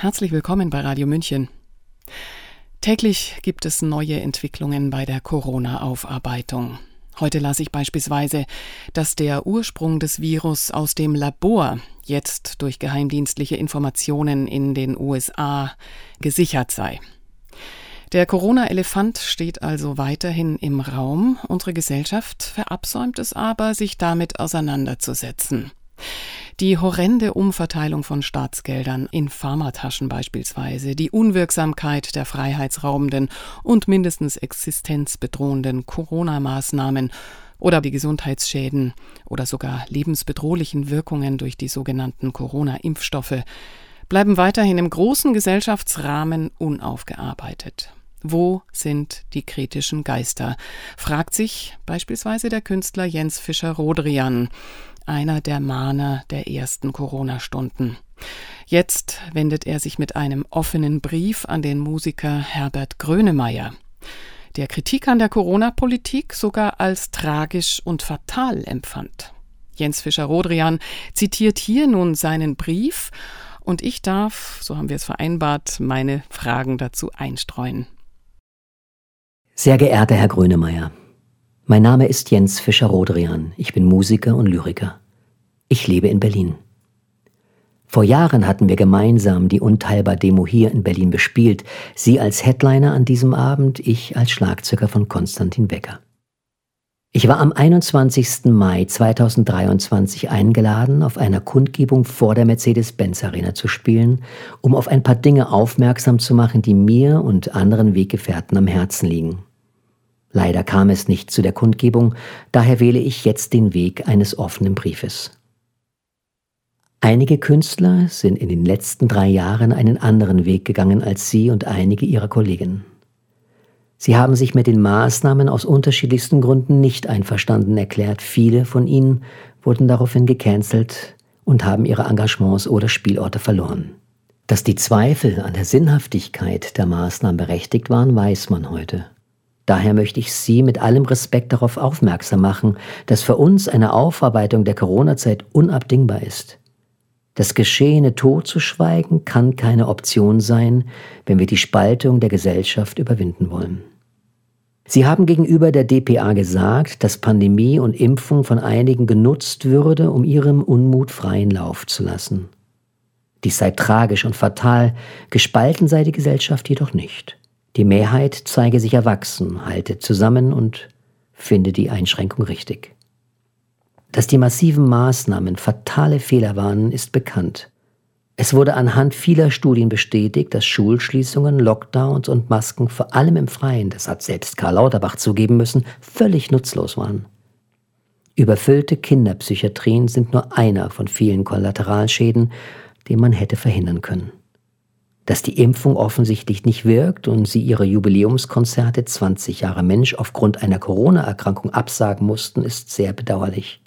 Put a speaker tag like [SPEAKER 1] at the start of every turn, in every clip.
[SPEAKER 1] Herzlich willkommen bei Radio München. Täglich gibt es neue Entwicklungen bei der Corona-Aufarbeitung. Heute las ich beispielsweise, dass der Ursprung des Virus aus dem Labor jetzt durch geheimdienstliche Informationen in den USA gesichert sei. Der Corona-Elefant steht also weiterhin im Raum. Unsere Gesellschaft verabsäumt es aber, sich damit auseinanderzusetzen. Die horrende Umverteilung von Staatsgeldern in Pharmataschen beispielsweise, die Unwirksamkeit der freiheitsraubenden und mindestens existenzbedrohenden Corona-Maßnahmen oder die Gesundheitsschäden oder sogar lebensbedrohlichen Wirkungen durch die sogenannten Corona-Impfstoffe bleiben weiterhin im großen Gesellschaftsrahmen unaufgearbeitet. Wo sind die kritischen Geister? fragt sich beispielsweise der Künstler Jens Fischer-Rodrian einer der Mahner der ersten Corona-Stunden. Jetzt wendet er sich mit einem offenen Brief an den Musiker Herbert Grönemeyer, der Kritik an der Corona-Politik sogar als tragisch und fatal empfand. Jens Fischer-Rodrian zitiert hier nun seinen Brief und ich darf, so haben wir es vereinbart, meine Fragen dazu einstreuen.
[SPEAKER 2] Sehr geehrter Herr Grönemeyer, mein Name ist Jens Fischer-Rodrian. Ich bin Musiker und Lyriker. Ich lebe in Berlin. Vor Jahren hatten wir gemeinsam die Unteilbar-Demo hier in Berlin bespielt. Sie als Headliner an diesem Abend, ich als Schlagzeuger von Konstantin Becker. Ich war am 21. Mai 2023 eingeladen, auf einer Kundgebung vor der Mercedes-Benz Arena zu spielen, um auf ein paar Dinge aufmerksam zu machen, die mir und anderen Weggefährten am Herzen liegen. Leider kam es nicht zu der Kundgebung, daher wähle ich jetzt den Weg eines offenen Briefes. Einige Künstler sind in den letzten drei Jahren einen anderen Weg gegangen als Sie und einige Ihrer Kollegen. Sie haben sich mit den Maßnahmen aus unterschiedlichsten Gründen nicht einverstanden erklärt. Viele von ihnen wurden daraufhin gecancelt und haben ihre Engagements oder Spielorte verloren. Dass die Zweifel an der Sinnhaftigkeit der Maßnahmen berechtigt waren, weiß man heute. Daher möchte ich Sie mit allem Respekt darauf aufmerksam machen, dass für uns eine Aufarbeitung der Corona-Zeit unabdingbar ist. Das Geschehene totzuschweigen kann keine Option sein, wenn wir die Spaltung der Gesellschaft überwinden wollen. Sie haben gegenüber der DPA gesagt, dass Pandemie und Impfung von einigen genutzt würde, um ihrem Unmut freien Lauf zu lassen. Dies sei tragisch und fatal, gespalten sei die Gesellschaft jedoch nicht. Die Mehrheit zeige sich erwachsen, halte zusammen und finde die Einschränkung richtig. Dass die massiven Maßnahmen fatale Fehler waren, ist bekannt. Es wurde anhand vieler Studien bestätigt, dass Schulschließungen, Lockdowns und Masken vor allem im Freien, das hat selbst Karl Lauterbach zugeben müssen, völlig nutzlos waren. Überfüllte Kinderpsychiatrien sind nur einer von vielen Kollateralschäden, die man hätte verhindern können. Dass die Impfung offensichtlich nicht wirkt und sie ihre Jubiläumskonzerte 20 Jahre Mensch aufgrund einer Corona-Erkrankung absagen mussten, ist sehr bedauerlich.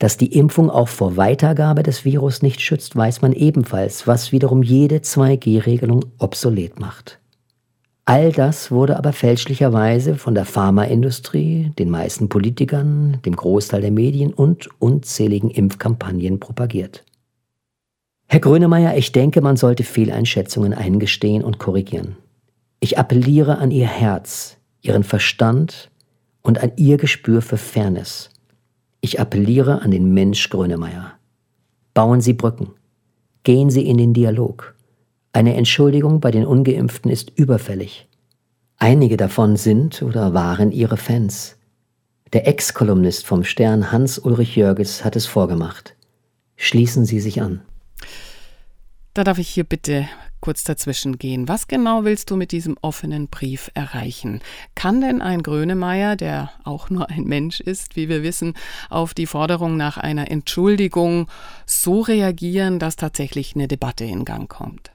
[SPEAKER 2] Dass die Impfung auch vor Weitergabe des Virus nicht schützt, weiß man ebenfalls, was wiederum jede 2G-Regelung obsolet macht. All das wurde aber fälschlicherweise von der Pharmaindustrie, den meisten Politikern, dem Großteil der Medien und unzähligen Impfkampagnen propagiert. Herr Grönemeyer, ich denke, man sollte Fehleinschätzungen eingestehen und korrigieren. Ich appelliere an Ihr Herz, Ihren Verstand und an Ihr Gespür für Fairness. Ich appelliere an den Mensch Grönemeyer. Bauen Sie Brücken. Gehen Sie in den Dialog. Eine Entschuldigung bei den ungeimpften ist überfällig. Einige davon sind oder waren Ihre Fans. Der Ex-Kolumnist vom Stern Hans-Ulrich Jörges hat es vorgemacht. Schließen Sie sich an.
[SPEAKER 1] Da darf ich hier bitte kurz dazwischen gehen. Was genau willst du mit diesem offenen Brief erreichen? Kann denn ein Grönemeyer, der auch nur ein Mensch ist, wie wir wissen, auf die Forderung nach einer Entschuldigung so reagieren, dass tatsächlich eine Debatte in Gang kommt?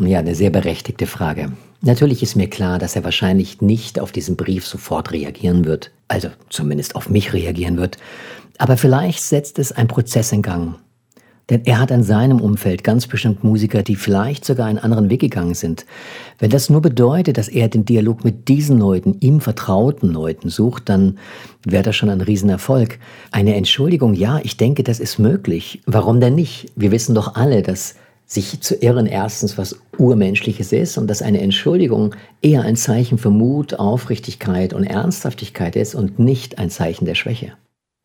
[SPEAKER 2] Ja, eine sehr berechtigte Frage. Natürlich ist mir klar, dass er wahrscheinlich nicht auf diesen Brief sofort reagieren wird, also zumindest auf mich reagieren wird. Aber vielleicht setzt es ein Prozess in Gang, denn er hat in seinem Umfeld ganz bestimmt Musiker, die vielleicht sogar einen anderen Weg gegangen sind. Wenn das nur bedeutet, dass er den Dialog mit diesen Leuten, ihm vertrauten Leuten sucht, dann wäre das schon ein Riesenerfolg. Eine Entschuldigung, ja, ich denke, das ist möglich. Warum denn nicht? Wir wissen doch alle, dass sich zu irren, erstens, was Urmenschliches ist und dass eine Entschuldigung eher ein Zeichen für Mut, Aufrichtigkeit und Ernsthaftigkeit ist und nicht ein Zeichen der Schwäche.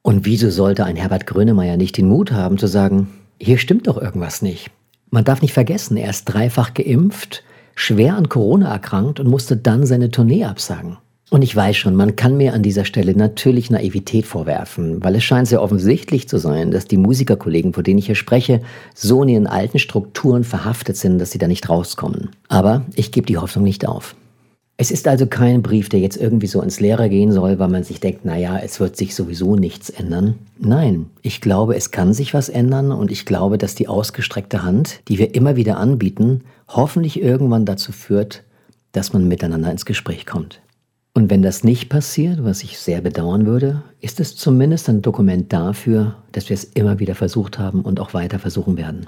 [SPEAKER 2] Und wieso sollte ein Herbert Grönemeyer nicht den Mut haben zu sagen, hier stimmt doch irgendwas nicht? Man darf nicht vergessen, er ist dreifach geimpft, schwer an Corona erkrankt und musste dann seine Tournee absagen. Und ich weiß schon, man kann mir an dieser Stelle natürlich Naivität vorwerfen, weil es scheint sehr offensichtlich zu sein, dass die Musikerkollegen, von denen ich hier spreche, so in ihren alten Strukturen verhaftet sind, dass sie da nicht rauskommen. Aber ich gebe die Hoffnung nicht auf. Es ist also kein Brief, der jetzt irgendwie so ins Leere gehen soll, weil man sich denkt, naja, es wird sich sowieso nichts ändern. Nein, ich glaube, es kann sich was ändern und ich glaube, dass die ausgestreckte Hand, die wir immer wieder anbieten, hoffentlich irgendwann dazu führt, dass man miteinander ins Gespräch kommt. Und wenn das nicht passiert, was ich sehr bedauern würde, ist es zumindest ein Dokument dafür, dass wir es immer wieder versucht haben und auch weiter versuchen werden.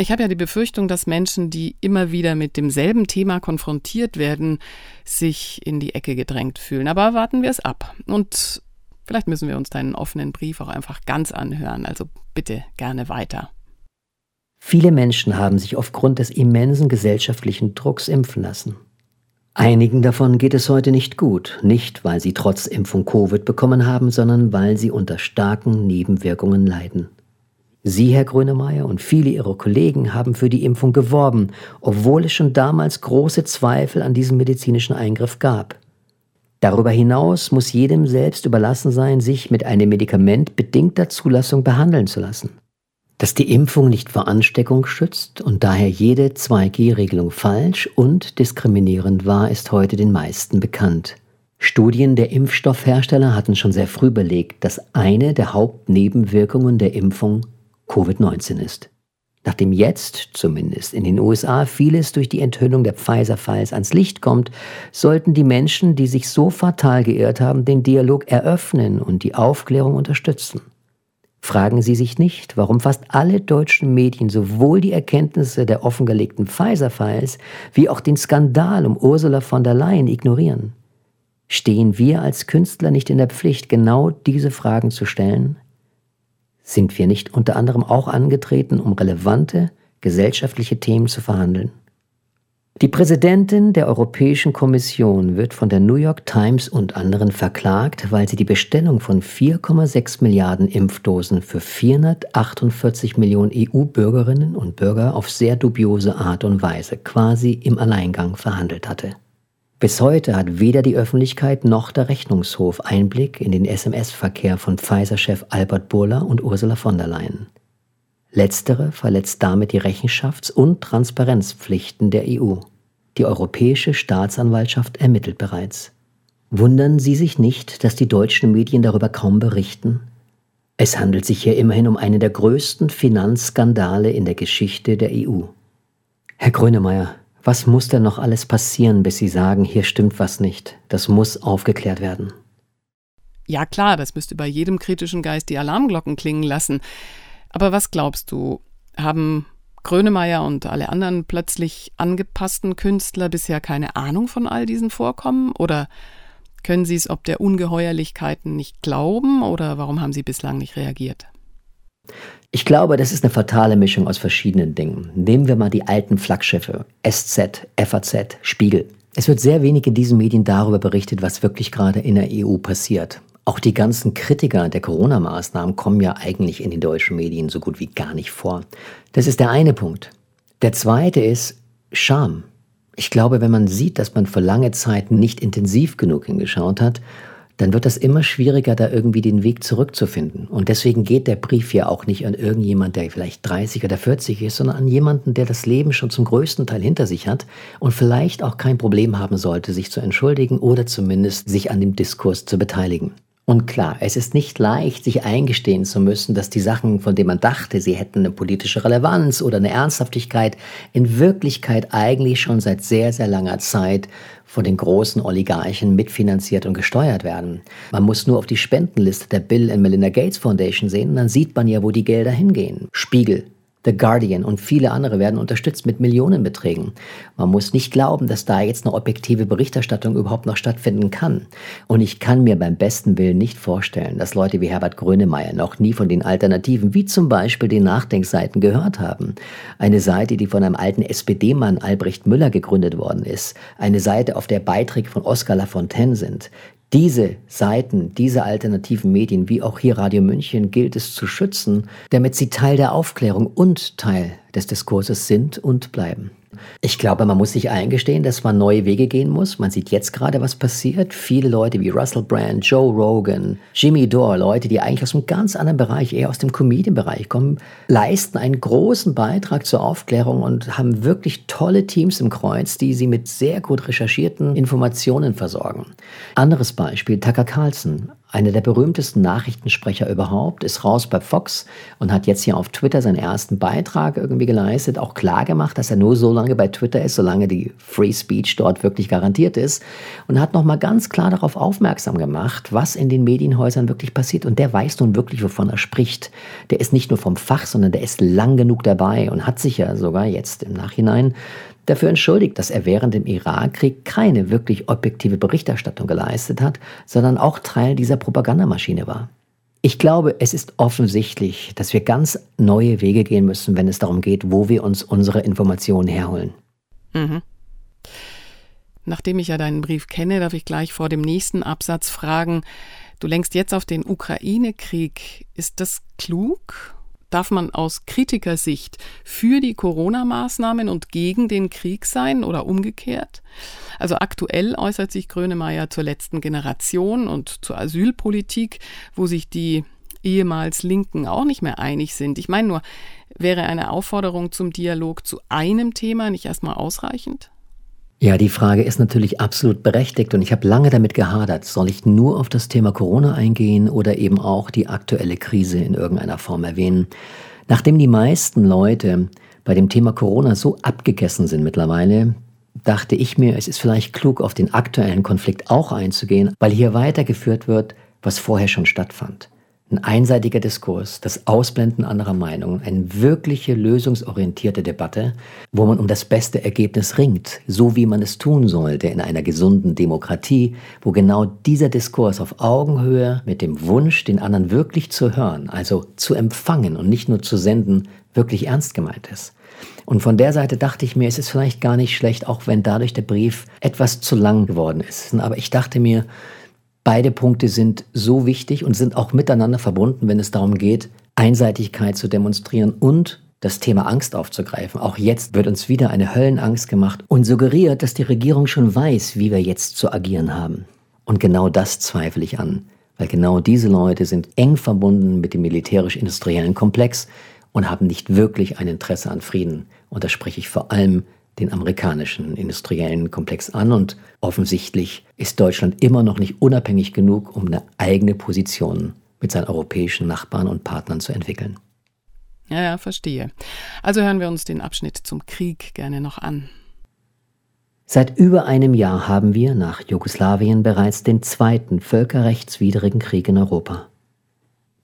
[SPEAKER 1] Ich habe ja die Befürchtung, dass Menschen, die immer wieder mit demselben Thema konfrontiert werden, sich in die Ecke gedrängt fühlen. Aber warten wir es ab. Und vielleicht müssen wir uns deinen offenen Brief auch einfach ganz anhören. Also bitte gerne weiter.
[SPEAKER 2] Viele Menschen haben sich aufgrund des immensen gesellschaftlichen Drucks impfen lassen. Einigen davon geht es heute nicht gut, nicht weil sie trotz Impfung Covid bekommen haben, sondern weil sie unter starken Nebenwirkungen leiden. Sie, Herr Grönemeyer, und viele Ihrer Kollegen haben für die Impfung geworben, obwohl es schon damals große Zweifel an diesem medizinischen Eingriff gab. Darüber hinaus muss jedem selbst überlassen sein, sich mit einem Medikament bedingter Zulassung behandeln zu lassen. Dass die Impfung nicht vor Ansteckung schützt und daher jede 2G-Regelung falsch und diskriminierend war, ist heute den meisten bekannt. Studien der Impfstoffhersteller hatten schon sehr früh belegt, dass eine der Hauptnebenwirkungen der Impfung Covid-19 ist. Nachdem jetzt, zumindest in den USA, vieles durch die Enthüllung der Pfizer-Files ans Licht kommt, sollten die Menschen, die sich so fatal geirrt haben, den Dialog eröffnen und die Aufklärung unterstützen. Fragen Sie sich nicht, warum fast alle deutschen Medien sowohl die Erkenntnisse der offengelegten Pfizer-Files wie auch den Skandal um Ursula von der Leyen ignorieren. Stehen wir als Künstler nicht in der Pflicht, genau diese Fragen zu stellen? Sind wir nicht unter anderem auch angetreten, um relevante gesellschaftliche Themen zu verhandeln? Die Präsidentin der Europäischen Kommission wird von der New York Times und anderen verklagt, weil sie die Bestellung von 4,6 Milliarden Impfdosen für 448 Millionen EU-Bürgerinnen und Bürger auf sehr dubiose Art und Weise quasi im Alleingang verhandelt hatte. Bis heute hat weder die Öffentlichkeit noch der Rechnungshof Einblick in den SMS-Verkehr von Pfizer-Chef Albert Burla und Ursula von der Leyen. Letztere verletzt damit die Rechenschafts- und Transparenzpflichten der EU. Die Europäische Staatsanwaltschaft ermittelt bereits. Wundern Sie sich nicht, dass die deutschen Medien darüber kaum berichten? Es handelt sich hier immerhin um einen der größten Finanzskandale in der Geschichte der EU. Herr Grönemeyer, was muss denn noch alles passieren, bis Sie sagen, hier stimmt was nicht? Das muss aufgeklärt werden.
[SPEAKER 1] Ja klar, das müsste bei jedem kritischen Geist die Alarmglocken klingen lassen. Aber was glaubst du, haben Grönemeyer und alle anderen plötzlich angepassten Künstler bisher keine Ahnung von all diesen Vorkommen? Oder können sie es ob der Ungeheuerlichkeiten nicht glauben? Oder warum haben sie bislang nicht reagiert?
[SPEAKER 2] Ich glaube, das ist eine fatale Mischung aus verschiedenen Dingen. Nehmen wir mal die alten Flaggschiffe SZ, FAZ, Spiegel. Es wird sehr wenig in diesen Medien darüber berichtet, was wirklich gerade in der EU passiert. Auch die ganzen Kritiker der Corona-Maßnahmen kommen ja eigentlich in den deutschen Medien so gut wie gar nicht vor. Das ist der eine Punkt. Der zweite ist Scham. Ich glaube, wenn man sieht, dass man für lange Zeit nicht intensiv genug hingeschaut hat dann wird das immer schwieriger, da irgendwie den Weg zurückzufinden. Und deswegen geht der Brief ja auch nicht an irgendjemand, der vielleicht 30 oder 40 ist, sondern an jemanden, der das Leben schon zum größten Teil hinter sich hat und vielleicht auch kein Problem haben sollte, sich zu entschuldigen oder zumindest sich an dem Diskurs zu beteiligen. Und klar, es ist nicht leicht, sich eingestehen zu müssen, dass die Sachen, von denen man dachte, sie hätten eine politische Relevanz oder eine Ernsthaftigkeit, in Wirklichkeit eigentlich schon seit sehr, sehr langer Zeit von den großen Oligarchen mitfinanziert und gesteuert werden. Man muss nur auf die Spendenliste der Bill and Melinda Gates Foundation sehen, dann sieht man ja, wo die Gelder hingehen. Spiegel, The Guardian und viele andere werden unterstützt mit Millionenbeträgen. Man muss nicht glauben, dass da jetzt eine objektive Berichterstattung überhaupt noch stattfinden kann. Und ich kann mir beim besten Willen nicht vorstellen, dass Leute wie Herbert Grönemeyer noch nie von den Alternativen, wie zum Beispiel den Nachdenkseiten, gehört haben. Eine Seite, die von einem alten SPD-Mann Albrecht Müller gegründet worden ist. Eine Seite, auf der Beiträge von Oskar Lafontaine sind. Diese Seiten, diese alternativen Medien, wie auch hier Radio München, gilt es zu schützen, damit sie Teil der Aufklärung und Teil des Diskurses sind und bleiben. Ich glaube, man muss sich eingestehen, dass man neue Wege gehen muss. Man sieht jetzt gerade, was passiert. Viele Leute wie Russell Brand, Joe Rogan, Jimmy Dore, Leute, die eigentlich aus einem ganz anderen Bereich, eher aus dem Comedian-Bereich kommen, leisten einen großen Beitrag zur Aufklärung und haben wirklich tolle Teams im Kreuz, die sie mit sehr gut recherchierten Informationen versorgen. Anderes Beispiel, Tucker Carlson, einer der berühmtesten Nachrichtensprecher überhaupt, ist raus bei Fox und hat jetzt hier auf Twitter seinen ersten Beitrag irgendwie geleistet, auch klar gemacht, dass er nur so lange bei Twitter ist, solange die Free Speech dort wirklich garantiert ist und hat nochmal ganz klar darauf aufmerksam gemacht, was in den Medienhäusern wirklich passiert und der weiß nun wirklich, wovon er spricht. Der ist nicht nur vom Fach, sondern der ist lang genug dabei und hat sich ja sogar jetzt im Nachhinein dafür entschuldigt, dass er während dem Irakkrieg keine wirklich objektive Berichterstattung geleistet hat, sondern auch Teil dieser Propagandamaschine war. Ich glaube, es ist offensichtlich, dass wir ganz neue Wege gehen müssen, wenn es darum geht, wo wir uns unsere Informationen herholen. Mhm.
[SPEAKER 1] Nachdem ich ja deinen Brief kenne, darf ich gleich vor dem nächsten Absatz fragen, du lenkst jetzt auf den Ukraine-Krieg. Ist das klug Darf man aus Kritikersicht für die Corona-Maßnahmen und gegen den Krieg sein oder umgekehrt? Also aktuell äußert sich Grönemeyer zur letzten Generation und zur Asylpolitik, wo sich die ehemals Linken auch nicht mehr einig sind. Ich meine nur, wäre eine Aufforderung zum Dialog zu einem Thema nicht erstmal ausreichend?
[SPEAKER 2] Ja, die Frage ist natürlich absolut berechtigt und ich habe lange damit gehadert. Soll ich nur auf das Thema Corona eingehen oder eben auch die aktuelle Krise in irgendeiner Form erwähnen? Nachdem die meisten Leute bei dem Thema Corona so abgegessen sind mittlerweile, dachte ich mir, es ist vielleicht klug, auf den aktuellen Konflikt auch einzugehen, weil hier weitergeführt wird, was vorher schon stattfand. Ein einseitiger Diskurs, das Ausblenden anderer Meinungen, eine wirkliche lösungsorientierte Debatte, wo man um das beste Ergebnis ringt, so wie man es tun sollte in einer gesunden Demokratie, wo genau dieser Diskurs auf Augenhöhe mit dem Wunsch, den anderen wirklich zu hören, also zu empfangen und nicht nur zu senden, wirklich ernst gemeint ist. Und von der Seite dachte ich mir, es ist vielleicht gar nicht schlecht, auch wenn dadurch der Brief etwas zu lang geworden ist. Aber ich dachte mir, Beide Punkte sind so wichtig und sind auch miteinander verbunden, wenn es darum geht, Einseitigkeit zu demonstrieren und das Thema Angst aufzugreifen. Auch jetzt wird uns wieder eine Höllenangst gemacht und suggeriert, dass die Regierung schon weiß, wie wir jetzt zu agieren haben. Und genau das zweifle ich an, weil genau diese Leute sind eng verbunden mit dem militärisch-industriellen Komplex und haben nicht wirklich ein Interesse an Frieden. Und da spreche ich vor allem den amerikanischen industriellen Komplex an und offensichtlich ist Deutschland immer noch nicht unabhängig genug, um eine eigene Position mit seinen europäischen Nachbarn und Partnern zu entwickeln.
[SPEAKER 1] Ja, ja, verstehe. Also hören wir uns den Abschnitt zum Krieg gerne noch an.
[SPEAKER 2] Seit über einem Jahr haben wir nach Jugoslawien bereits den zweiten völkerrechtswidrigen Krieg in Europa.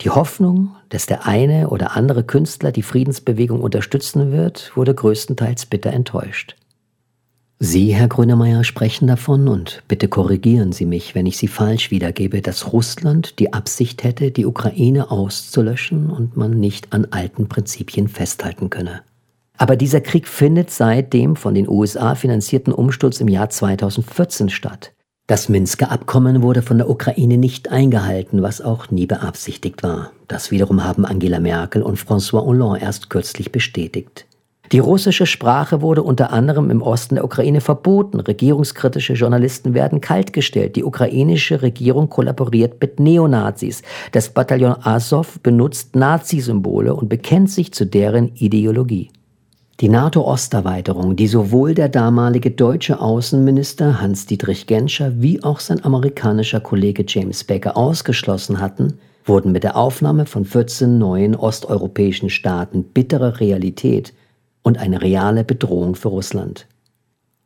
[SPEAKER 2] Die Hoffnung, dass der eine oder andere Künstler die Friedensbewegung unterstützen wird, wurde größtenteils bitter enttäuscht. Sie, Herr Grönemeyer, sprechen davon, und bitte korrigieren Sie mich, wenn ich Sie falsch wiedergebe, dass Russland die Absicht hätte, die Ukraine auszulöschen und man nicht an alten Prinzipien festhalten könne. Aber dieser Krieg findet seit dem von den USA finanzierten Umsturz im Jahr 2014 statt. Das Minsker Abkommen wurde von der Ukraine nicht eingehalten, was auch nie beabsichtigt war. Das wiederum haben Angela Merkel und François Hollande erst kürzlich bestätigt. Die russische Sprache wurde unter anderem im Osten der Ukraine verboten. Regierungskritische Journalisten werden kaltgestellt. Die ukrainische Regierung kollaboriert mit Neonazis. Das Bataillon Azov benutzt Nazi-Symbole und bekennt sich zu deren Ideologie. Die NATO-Osterweiterung, die sowohl der damalige deutsche Außenminister Hans-Dietrich Genscher wie auch sein amerikanischer Kollege James Baker ausgeschlossen hatten, wurden mit der Aufnahme von 14 neuen osteuropäischen Staaten bittere Realität und eine reale Bedrohung für Russland.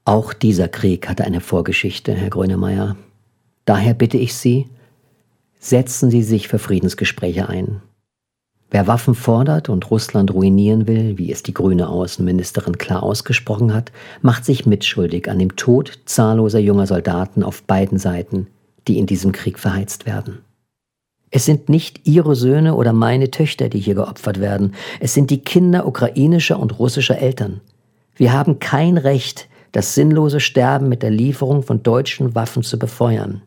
[SPEAKER 2] Auch dieser Krieg hatte eine Vorgeschichte, Herr Grönemeyer. Daher bitte ich Sie, setzen Sie sich für Friedensgespräche ein. Wer Waffen fordert und Russland ruinieren will, wie es die grüne Außenministerin klar ausgesprochen hat, macht sich mitschuldig an dem Tod zahlloser junger Soldaten auf beiden Seiten, die in diesem Krieg verheizt werden. Es sind nicht ihre Söhne oder meine Töchter, die hier geopfert werden, es sind die Kinder ukrainischer und russischer Eltern. Wir haben kein Recht, das sinnlose Sterben mit der Lieferung von deutschen Waffen zu befeuern.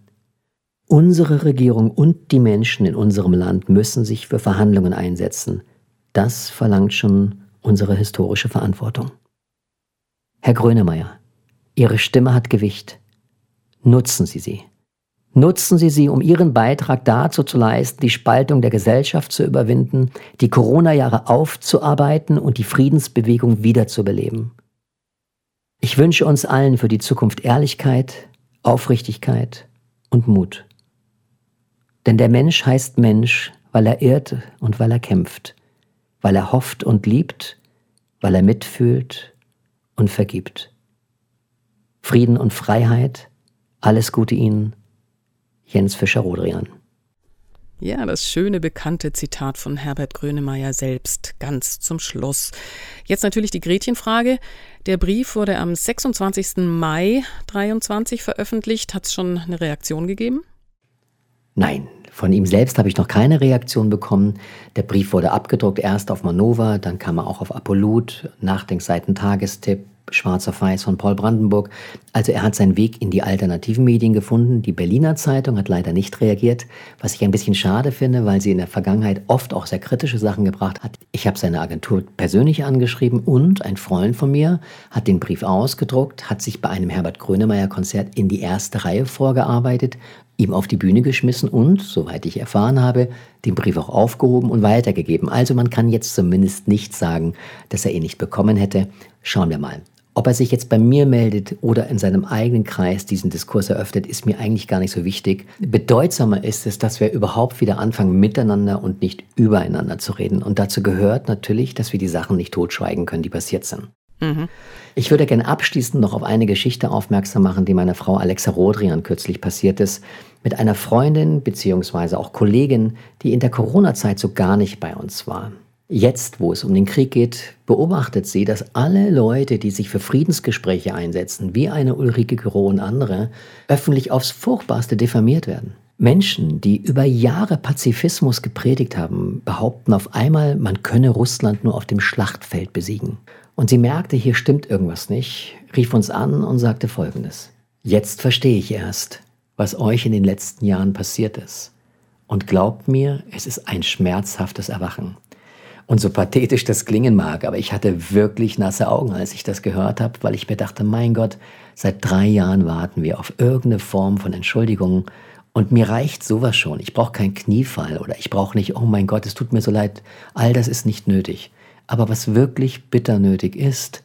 [SPEAKER 2] Unsere Regierung und die Menschen in unserem Land müssen sich für Verhandlungen einsetzen. Das verlangt schon unsere historische Verantwortung. Herr Grönemeyer, Ihre Stimme hat Gewicht. Nutzen Sie sie. Nutzen Sie sie, um Ihren Beitrag dazu zu leisten, die Spaltung der Gesellschaft zu überwinden, die Corona-Jahre aufzuarbeiten und die Friedensbewegung wiederzubeleben. Ich wünsche uns allen für die Zukunft Ehrlichkeit, Aufrichtigkeit und Mut. Denn der Mensch heißt Mensch, weil er irrt und weil er kämpft, weil er hofft und liebt, weil er mitfühlt und vergibt. Frieden und Freiheit, alles Gute Ihnen, Jens Fischer-Rodrian.
[SPEAKER 1] Ja, das schöne bekannte Zitat von Herbert Grönemeyer selbst, ganz zum Schluss. Jetzt natürlich die Gretchenfrage. Der Brief wurde am 26. Mai 23 veröffentlicht. Hat es schon eine Reaktion gegeben?
[SPEAKER 2] Nein, von ihm selbst habe ich noch keine Reaktion bekommen. Der Brief wurde abgedruckt, erst auf Manova, dann kam er auch auf Apollut, Nachdenkseiten Tagestipp, Schwarz auf Weiß von Paul Brandenburg. Also er hat seinen Weg in die alternativen Medien gefunden. Die Berliner Zeitung hat leider nicht reagiert, was ich ein bisschen schade finde, weil sie in der Vergangenheit oft auch sehr kritische Sachen gebracht hat. Ich habe seine Agentur persönlich angeschrieben und ein Freund von mir hat den Brief ausgedruckt, hat sich bei einem Herbert Grönemeyer Konzert in die erste Reihe vorgearbeitet ihm auf die Bühne geschmissen und, soweit ich erfahren habe, den Brief auch aufgehoben und weitergegeben. Also man kann jetzt zumindest nicht sagen, dass er ihn nicht bekommen hätte. Schauen wir mal. Ob er sich jetzt bei mir meldet oder in seinem eigenen Kreis diesen Diskurs eröffnet, ist mir eigentlich gar nicht so wichtig. Bedeutsamer ist es, dass wir überhaupt wieder anfangen, miteinander und nicht übereinander zu reden. Und dazu gehört natürlich, dass wir die Sachen nicht totschweigen können, die passiert sind. Mhm. Ich würde gerne abschließend noch auf eine Geschichte aufmerksam machen, die meiner Frau Alexa Rodrian kürzlich passiert ist, mit einer Freundin bzw. auch Kollegin, die in der Corona-Zeit so gar nicht bei uns war. Jetzt, wo es um den Krieg geht, beobachtet sie, dass alle Leute, die sich für Friedensgespräche einsetzen, wie eine Ulrike Giro und andere, öffentlich aufs Furchtbarste diffamiert werden. Menschen, die über Jahre Pazifismus gepredigt haben, behaupten auf einmal, man könne Russland nur auf dem Schlachtfeld besiegen. Und sie merkte, hier stimmt irgendwas nicht, rief uns an und sagte Folgendes. Jetzt verstehe ich erst, was euch in den letzten Jahren passiert ist. Und glaubt mir, es ist ein schmerzhaftes Erwachen. Und so pathetisch das klingen mag, aber ich hatte wirklich nasse Augen, als ich das gehört habe, weil ich mir dachte, mein Gott, seit drei Jahren warten wir auf irgendeine Form von Entschuldigung. Und mir reicht sowas schon. Ich brauche keinen Kniefall oder ich brauche nicht, oh mein Gott, es tut mir so leid. All das ist nicht nötig. Aber was wirklich bitter nötig ist,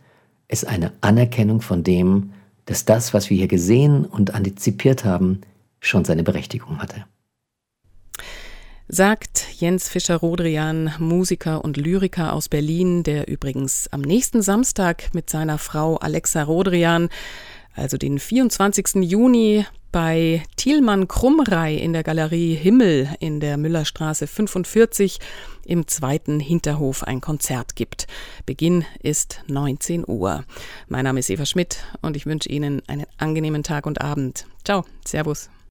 [SPEAKER 2] ist eine Anerkennung von dem, dass das, was wir hier gesehen und antizipiert haben, schon seine Berechtigung hatte.
[SPEAKER 1] Sagt Jens Fischer-Rodrian, Musiker und Lyriker aus Berlin, der übrigens am nächsten Samstag mit seiner Frau Alexa Rodrian, also den 24. Juni, bei Thielmann Krummrei in der Galerie Himmel in der Müllerstraße 45 im zweiten Hinterhof ein Konzert gibt. Beginn ist 19 Uhr. Mein Name ist Eva Schmidt und ich wünsche Ihnen einen angenehmen Tag und Abend. Ciao, Servus.